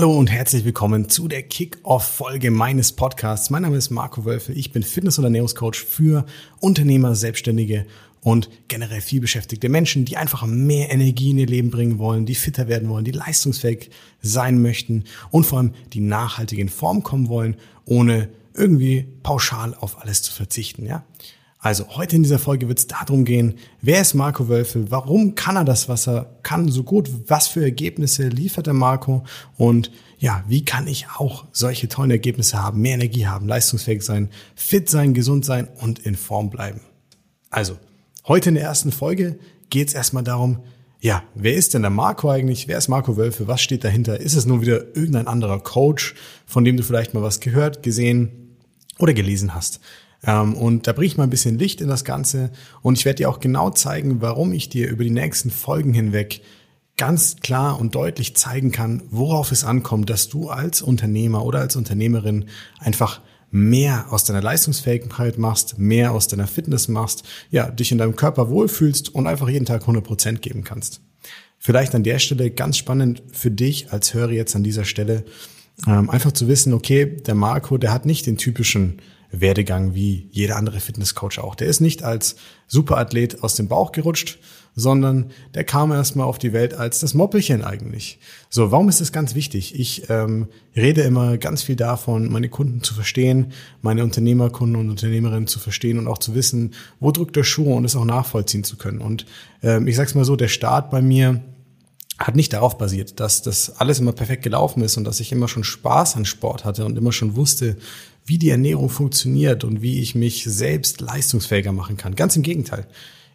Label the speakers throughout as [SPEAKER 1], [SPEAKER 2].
[SPEAKER 1] Hallo und herzlich willkommen zu der Kick-Off-Folge meines Podcasts. Mein Name ist Marco Wölfe. Ich bin Fitness- und Ernährungscoach für Unternehmer, Selbstständige und generell viel beschäftigte Menschen, die einfach mehr Energie in ihr Leben bringen wollen, die fitter werden wollen, die leistungsfähig sein möchten und vor allem die nachhaltig in Form kommen wollen, ohne irgendwie pauschal auf alles zu verzichten, ja. Also heute in dieser Folge wird es darum gehen, wer ist Marco Wölfe, warum kann er das, was er kann, so gut, was für Ergebnisse liefert der Marco und ja, wie kann ich auch solche tollen Ergebnisse haben, mehr Energie haben, leistungsfähig sein, fit sein, gesund sein und in Form bleiben. Also, heute in der ersten Folge geht es erstmal darum, ja, wer ist denn der Marco eigentlich? Wer ist Marco Wölfe? Was steht dahinter? Ist es nur wieder irgendein anderer Coach, von dem du vielleicht mal was gehört, gesehen oder gelesen hast? Ähm, und da bringe ich mal ein bisschen Licht in das Ganze und ich werde dir auch genau zeigen, warum ich dir über die nächsten Folgen hinweg ganz klar und deutlich zeigen kann, worauf es ankommt, dass du als Unternehmer oder als Unternehmerin einfach mehr aus deiner Leistungsfähigkeit machst, mehr aus deiner Fitness machst, ja, dich in deinem Körper wohlfühlst und einfach jeden Tag 100 Prozent geben kannst. Vielleicht an der Stelle ganz spannend für dich als Hörer jetzt an dieser Stelle, ähm, einfach zu wissen, okay, der Marco, der hat nicht den typischen Werdegang wie jeder andere Fitnesscoach auch. Der ist nicht als Superathlet aus dem Bauch gerutscht, sondern der kam erstmal auf die Welt als das Moppelchen eigentlich. So, warum ist das ganz wichtig? Ich ähm, rede immer ganz viel davon, meine Kunden zu verstehen, meine Unternehmerkunden und Unternehmerinnen zu verstehen und auch zu wissen, wo drückt der Schuh und es auch nachvollziehen zu können. Und ähm, ich sag's mal so, der Start bei mir hat nicht darauf basiert, dass das alles immer perfekt gelaufen ist und dass ich immer schon Spaß an Sport hatte und immer schon wusste, wie die Ernährung funktioniert und wie ich mich selbst leistungsfähiger machen kann. Ganz im Gegenteil.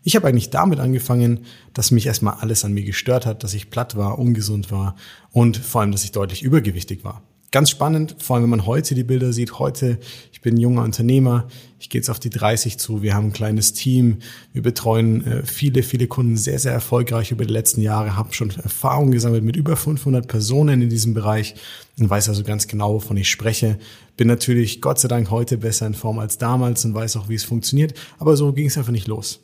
[SPEAKER 1] Ich habe eigentlich damit angefangen, dass mich erstmal alles an mir gestört hat, dass ich platt war, ungesund war und vor allem, dass ich deutlich übergewichtig war. Ganz spannend, vor allem wenn man heute die Bilder sieht. Heute, bin junger Unternehmer, ich gehe jetzt auf die 30 zu, wir haben ein kleines Team, wir betreuen äh, viele, viele Kunden sehr, sehr erfolgreich über die letzten Jahre, habe schon Erfahrung gesammelt mit über 500 Personen in diesem Bereich und weiß also ganz genau, wovon ich spreche. Bin natürlich Gott sei Dank heute besser in Form als damals und weiß auch, wie es funktioniert, aber so ging es einfach nicht los.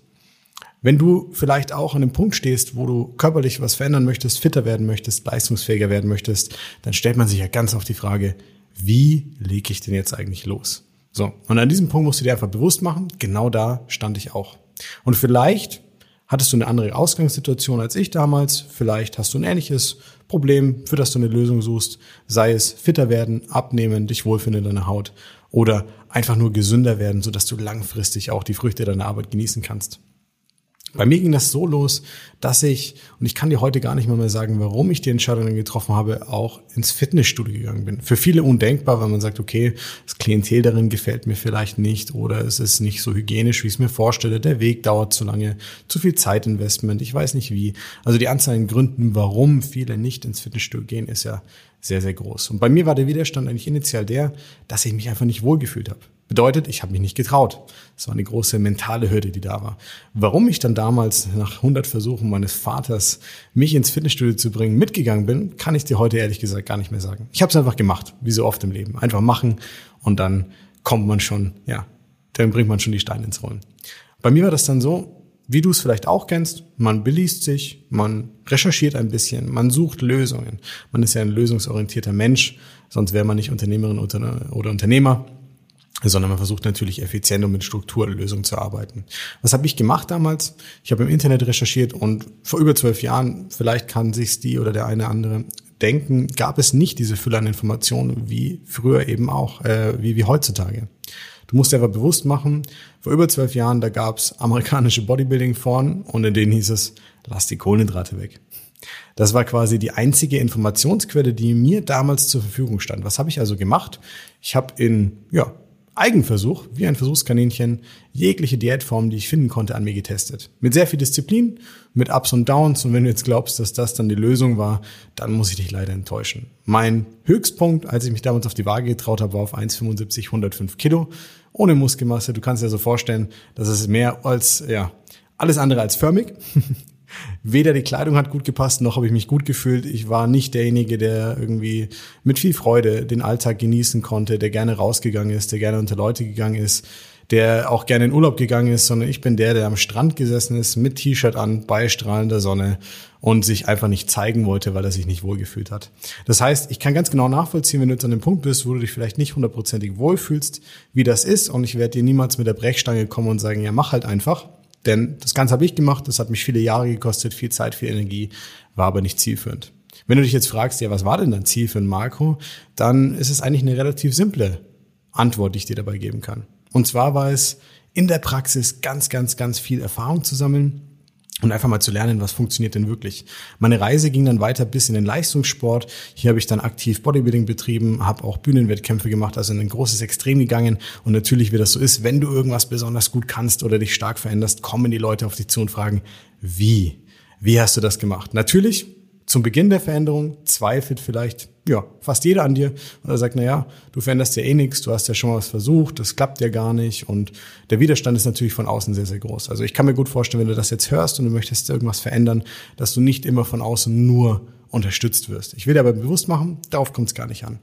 [SPEAKER 1] Wenn du vielleicht auch an einem Punkt stehst, wo du körperlich was verändern möchtest, fitter werden möchtest, leistungsfähiger werden möchtest, dann stellt man sich ja ganz oft die Frage, wie lege ich denn jetzt eigentlich los? So, und an diesem Punkt musst du dir einfach bewusst machen, genau da stand ich auch. Und vielleicht hattest du eine andere Ausgangssituation als ich damals, vielleicht hast du ein ähnliches Problem, für das du eine Lösung suchst, sei es fitter werden, abnehmen, dich wohlfinden in deiner Haut oder einfach nur gesünder werden, sodass du langfristig auch die Früchte deiner Arbeit genießen kannst. Bei mir ging das so los, dass ich, und ich kann dir heute gar nicht mal mehr sagen, warum ich die Entscheidung getroffen habe, auch ins Fitnessstudio gegangen bin. Für viele undenkbar, weil man sagt, okay, das Klientel darin gefällt mir vielleicht nicht oder es ist nicht so hygienisch, wie ich es mir vorstelle, der Weg dauert zu lange, zu viel Zeitinvestment, ich weiß nicht wie. Also die Anzahl an Gründen, warum viele nicht ins Fitnessstudio gehen, ist ja sehr, sehr groß. Und bei mir war der Widerstand eigentlich initial der, dass ich mich einfach nicht wohlgefühlt habe. Bedeutet, ich habe mich nicht getraut. Das war eine große mentale Hürde, die da war. Warum ich dann damals nach 100 Versuchen meines Vaters, mich ins Fitnessstudio zu bringen, mitgegangen bin, kann ich dir heute ehrlich gesagt gar nicht mehr sagen. Ich habe es einfach gemacht, wie so oft im Leben. Einfach machen und dann kommt man schon, ja, dann bringt man schon die Steine ins Rollen. Bei mir war das dann so, wie du es vielleicht auch kennst, man beliest sich, man recherchiert ein bisschen, man sucht Lösungen. Man ist ja ein lösungsorientierter Mensch, sonst wäre man nicht Unternehmerin oder Unternehmer sondern man versucht natürlich effizient und mit Strukturlösungen zu arbeiten. Was habe ich gemacht damals? Ich habe im Internet recherchiert und vor über zwölf Jahren, vielleicht kann sich's die oder der eine andere denken, gab es nicht diese Fülle an Informationen wie früher eben auch, äh, wie, wie heutzutage. Du musst dir aber bewusst machen, vor über zwölf Jahren, da gab's amerikanische Bodybuilding-Foren und in denen hieß es, lass die Kohlenhydrate weg. Das war quasi die einzige Informationsquelle, die mir damals zur Verfügung stand. Was habe ich also gemacht? Ich habe in ja, Eigenversuch, wie ein Versuchskaninchen, jegliche Diätform, die ich finden konnte, an mir getestet. Mit sehr viel Disziplin, mit Ups und Downs. Und wenn du jetzt glaubst, dass das dann die Lösung war, dann muss ich dich leider enttäuschen. Mein Höchstpunkt, als ich mich damals auf die Waage getraut habe, war auf 1,75, 105 Kilo. Ohne Muskelmasse. Du kannst dir so vorstellen, das ist mehr als, ja, alles andere als förmig. Weder die Kleidung hat gut gepasst, noch habe ich mich gut gefühlt. Ich war nicht derjenige, der irgendwie mit viel Freude den Alltag genießen konnte, der gerne rausgegangen ist, der gerne unter Leute gegangen ist, der auch gerne in Urlaub gegangen ist, sondern ich bin der, der am Strand gesessen ist, mit T-Shirt an, bei strahlender Sonne und sich einfach nicht zeigen wollte, weil er sich nicht wohlgefühlt hat. Das heißt, ich kann ganz genau nachvollziehen, wenn du jetzt an dem Punkt bist, wo du dich vielleicht nicht hundertprozentig wohlfühlst, wie das ist und ich werde dir niemals mit der Brechstange kommen und sagen, ja, mach halt einfach. Denn das Ganze habe ich gemacht, das hat mich viele Jahre gekostet, viel Zeit, viel Energie, war aber nicht zielführend. Wenn du dich jetzt fragst, ja, was war denn dein Ziel für ein Marco, dann ist es eigentlich eine relativ simple Antwort, die ich dir dabei geben kann. Und zwar war es in der Praxis ganz, ganz, ganz viel Erfahrung zu sammeln, und einfach mal zu lernen, was funktioniert denn wirklich. Meine Reise ging dann weiter bis in den Leistungssport. Hier habe ich dann aktiv Bodybuilding betrieben, habe auch Bühnenwettkämpfe gemacht, also in ein großes Extrem gegangen. Und natürlich, wie das so ist, wenn du irgendwas besonders gut kannst oder dich stark veränderst, kommen die Leute auf dich zu und fragen, wie? Wie hast du das gemacht? Natürlich zum Beginn der Veränderung zweifelt vielleicht ja fast jeder an dir und er sagt, na ja, du veränderst ja eh nichts, du hast ja schon mal was versucht, das klappt ja gar nicht und der Widerstand ist natürlich von außen sehr sehr groß. Also ich kann mir gut vorstellen, wenn du das jetzt hörst und du möchtest irgendwas verändern, dass du nicht immer von außen nur unterstützt wirst. Ich will dir aber bewusst machen, darauf kommt es gar nicht an.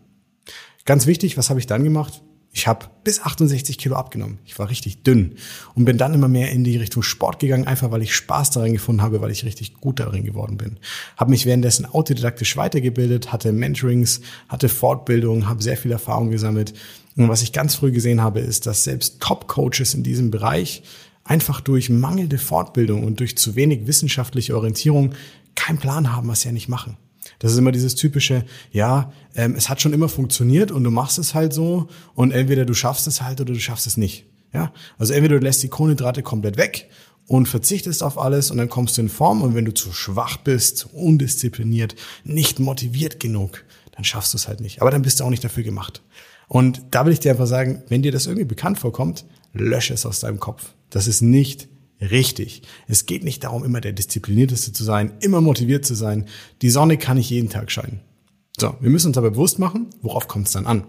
[SPEAKER 1] Ganz wichtig, was habe ich dann gemacht? Ich habe bis 68 Kilo abgenommen. Ich war richtig dünn und bin dann immer mehr in die Richtung Sport gegangen, einfach weil ich Spaß darin gefunden habe, weil ich richtig gut darin geworden bin. Habe mich währenddessen autodidaktisch weitergebildet, hatte Mentorings, hatte Fortbildung, habe sehr viel Erfahrung gesammelt. Und was ich ganz früh gesehen habe, ist, dass selbst Top-Coaches in diesem Bereich einfach durch mangelnde Fortbildung und durch zu wenig wissenschaftliche Orientierung keinen Plan haben, was sie ja nicht machen. Das ist immer dieses typische, ja, ähm, es hat schon immer funktioniert und du machst es halt so und entweder du schaffst es halt oder du schaffst es nicht. Ja, also entweder du lässt die Kohlenhydrate komplett weg und verzichtest auf alles und dann kommst du in Form und wenn du zu schwach bist, undiszipliniert, nicht motiviert genug, dann schaffst du es halt nicht. Aber dann bist du auch nicht dafür gemacht. Und da will ich dir einfach sagen, wenn dir das irgendwie bekannt vorkommt, lösche es aus deinem Kopf. Das ist nicht richtig. Es geht nicht darum, immer der Disziplinierteste zu sein, immer motiviert zu sein. Die Sonne kann nicht jeden Tag scheinen. So, wir müssen uns aber bewusst machen, worauf kommt es dann an?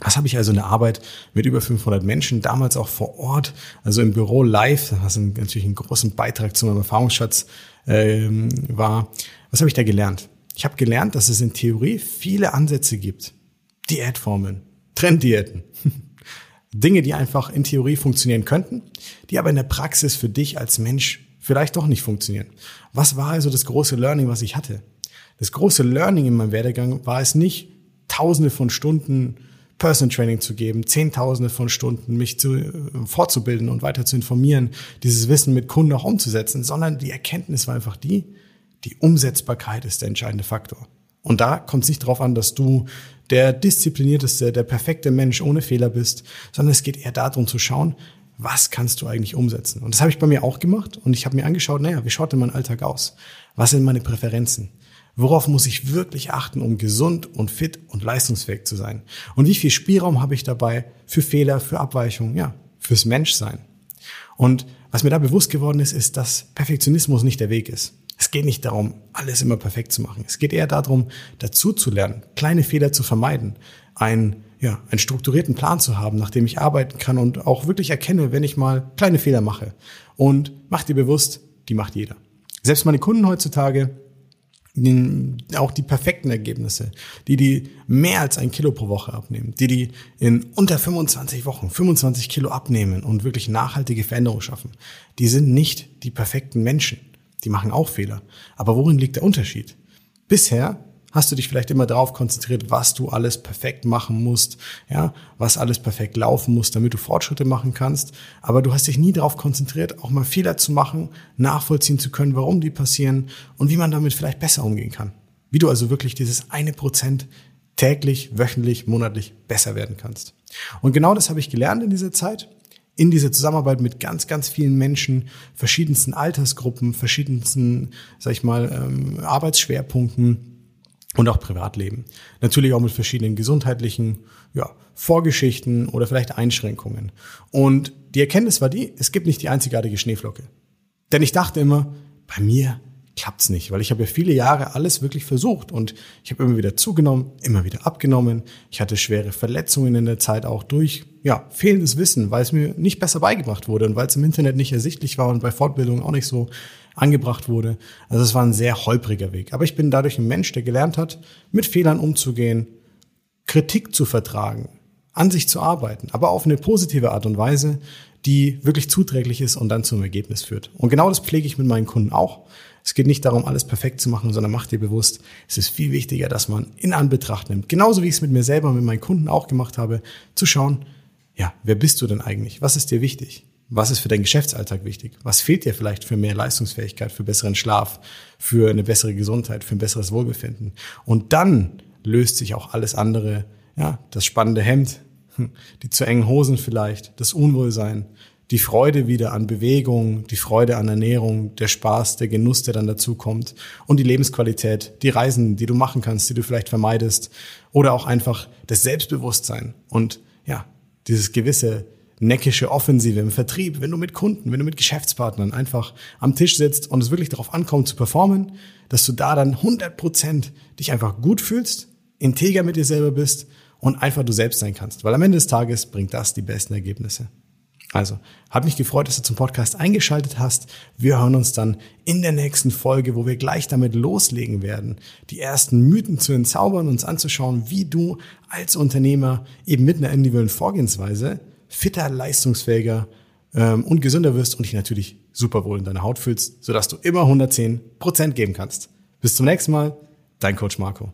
[SPEAKER 1] Was habe ich also in der Arbeit mit über 500 Menschen, damals auch vor Ort, also im Büro live, was natürlich einen großen Beitrag zu meinem Erfahrungsschatz ähm, war. Was habe ich da gelernt? Ich habe gelernt, dass es in Theorie viele Ansätze gibt. Diätformeln, Trenddiäten, Dinge, die einfach in Theorie funktionieren könnten, die aber in der Praxis für dich als Mensch vielleicht doch nicht funktionieren. Was war also das große Learning, was ich hatte? Das große Learning in meinem Werdegang war es nicht, tausende von Stunden Personal Training zu geben, zehntausende von Stunden mich zu, äh, fortzubilden und weiter zu informieren, dieses Wissen mit Kunden auch umzusetzen, sondern die Erkenntnis war einfach die, die Umsetzbarkeit ist der entscheidende Faktor. Und da kommt es nicht darauf an, dass du der disziplinierteste, der perfekte Mensch ohne Fehler bist, sondern es geht eher darum zu schauen, was kannst du eigentlich umsetzen? Und das habe ich bei mir auch gemacht und ich habe mir angeschaut, naja, wie schaut denn mein Alltag aus? Was sind meine Präferenzen? Worauf muss ich wirklich achten, um gesund und fit und leistungsfähig zu sein? Und wie viel Spielraum habe ich dabei für Fehler, für Abweichungen, ja, fürs Menschsein? Und was mir da bewusst geworden ist, ist, dass Perfektionismus nicht der Weg ist. Es geht nicht darum, alles immer perfekt zu machen. Es geht eher darum, dazu zu lernen, kleine Fehler zu vermeiden, einen, ja, einen strukturierten Plan zu haben, nach dem ich arbeiten kann und auch wirklich erkenne, wenn ich mal kleine Fehler mache. Und mach dir bewusst, die macht jeder. Selbst meine Kunden heutzutage, auch die perfekten Ergebnisse, die die mehr als ein Kilo pro Woche abnehmen, die die in unter 25 Wochen 25 Kilo abnehmen und wirklich nachhaltige Veränderungen schaffen, die sind nicht die perfekten Menschen. Die machen auch Fehler. Aber worin liegt der Unterschied? Bisher hast du dich vielleicht immer darauf konzentriert, was du alles perfekt machen musst, ja, was alles perfekt laufen muss, damit du Fortschritte machen kannst. Aber du hast dich nie darauf konzentriert, auch mal Fehler zu machen, nachvollziehen zu können, warum die passieren und wie man damit vielleicht besser umgehen kann. Wie du also wirklich dieses eine Prozent täglich, wöchentlich, monatlich besser werden kannst. Und genau das habe ich gelernt in dieser Zeit in dieser Zusammenarbeit mit ganz, ganz vielen Menschen, verschiedensten Altersgruppen, verschiedensten, sag ich mal, ähm, Arbeitsschwerpunkten und auch Privatleben. Natürlich auch mit verschiedenen gesundheitlichen ja, Vorgeschichten oder vielleicht Einschränkungen. Und die Erkenntnis war die, es gibt nicht die einzigartige Schneeflocke. Denn ich dachte immer, bei mir klappt's nicht, weil ich habe ja viele Jahre alles wirklich versucht und ich habe immer wieder zugenommen, immer wieder abgenommen. Ich hatte schwere Verletzungen in der Zeit auch durch ja, fehlendes Wissen, weil es mir nicht besser beigebracht wurde und weil es im Internet nicht ersichtlich war und bei Fortbildungen auch nicht so angebracht wurde. Also es war ein sehr holpriger Weg. Aber ich bin dadurch ein Mensch, der gelernt hat, mit Fehlern umzugehen, Kritik zu vertragen, an sich zu arbeiten, aber auf eine positive Art und Weise, die wirklich zuträglich ist und dann zum Ergebnis führt. Und genau das pflege ich mit meinen Kunden auch. Es geht nicht darum, alles perfekt zu machen, sondern mach dir bewusst, es ist viel wichtiger, dass man in Anbetracht nimmt, genauso wie ich es mit mir selber, mit meinen Kunden auch gemacht habe, zu schauen, ja, wer bist du denn eigentlich? Was ist dir wichtig? Was ist für deinen Geschäftsalltag wichtig? Was fehlt dir vielleicht für mehr Leistungsfähigkeit, für besseren Schlaf, für eine bessere Gesundheit, für ein besseres Wohlbefinden? Und dann löst sich auch alles andere, ja, das spannende Hemd, die zu engen Hosen vielleicht, das Unwohlsein, die Freude wieder an Bewegung, die Freude an Ernährung, der Spaß, der Genuss, der dann dazu kommt und die Lebensqualität, die Reisen, die du machen kannst, die du vielleicht vermeidest oder auch einfach das Selbstbewusstsein und ja, dieses gewisse neckische Offensive im Vertrieb, wenn du mit Kunden, wenn du mit Geschäftspartnern einfach am Tisch sitzt und es wirklich darauf ankommt zu performen, dass du da dann 100 Prozent dich einfach gut fühlst, integer mit dir selber bist und einfach du selbst sein kannst. Weil am Ende des Tages bringt das die besten Ergebnisse. Also, hat mich gefreut, dass du zum Podcast eingeschaltet hast. Wir hören uns dann in der nächsten Folge, wo wir gleich damit loslegen werden, die ersten Mythen zu entzaubern, uns anzuschauen, wie du als Unternehmer eben mit einer individuellen Vorgehensweise fitter, leistungsfähiger ähm, und gesünder wirst und dich natürlich super wohl in deiner Haut fühlst, sodass du immer 110 Prozent geben kannst. Bis zum nächsten Mal, dein Coach Marco.